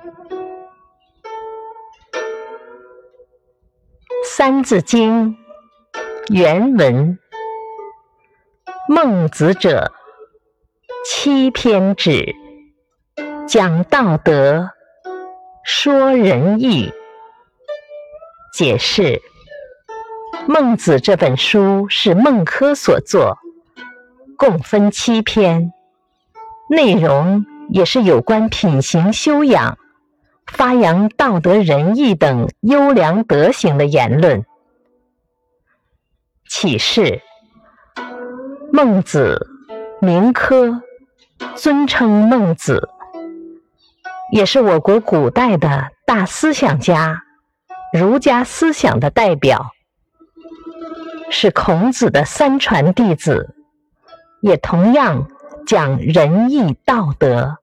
《三字经》原文：孟子者，七篇止，讲道德，说仁义。解释：孟子这本书是孟轲所作，共分七篇，内容也是有关品行修养。发扬道德仁义等优良德行的言论。启示：孟子名轲，尊称孟子，也是我国古代的大思想家，儒家思想的代表，是孔子的三传弟子，也同样讲仁义道德。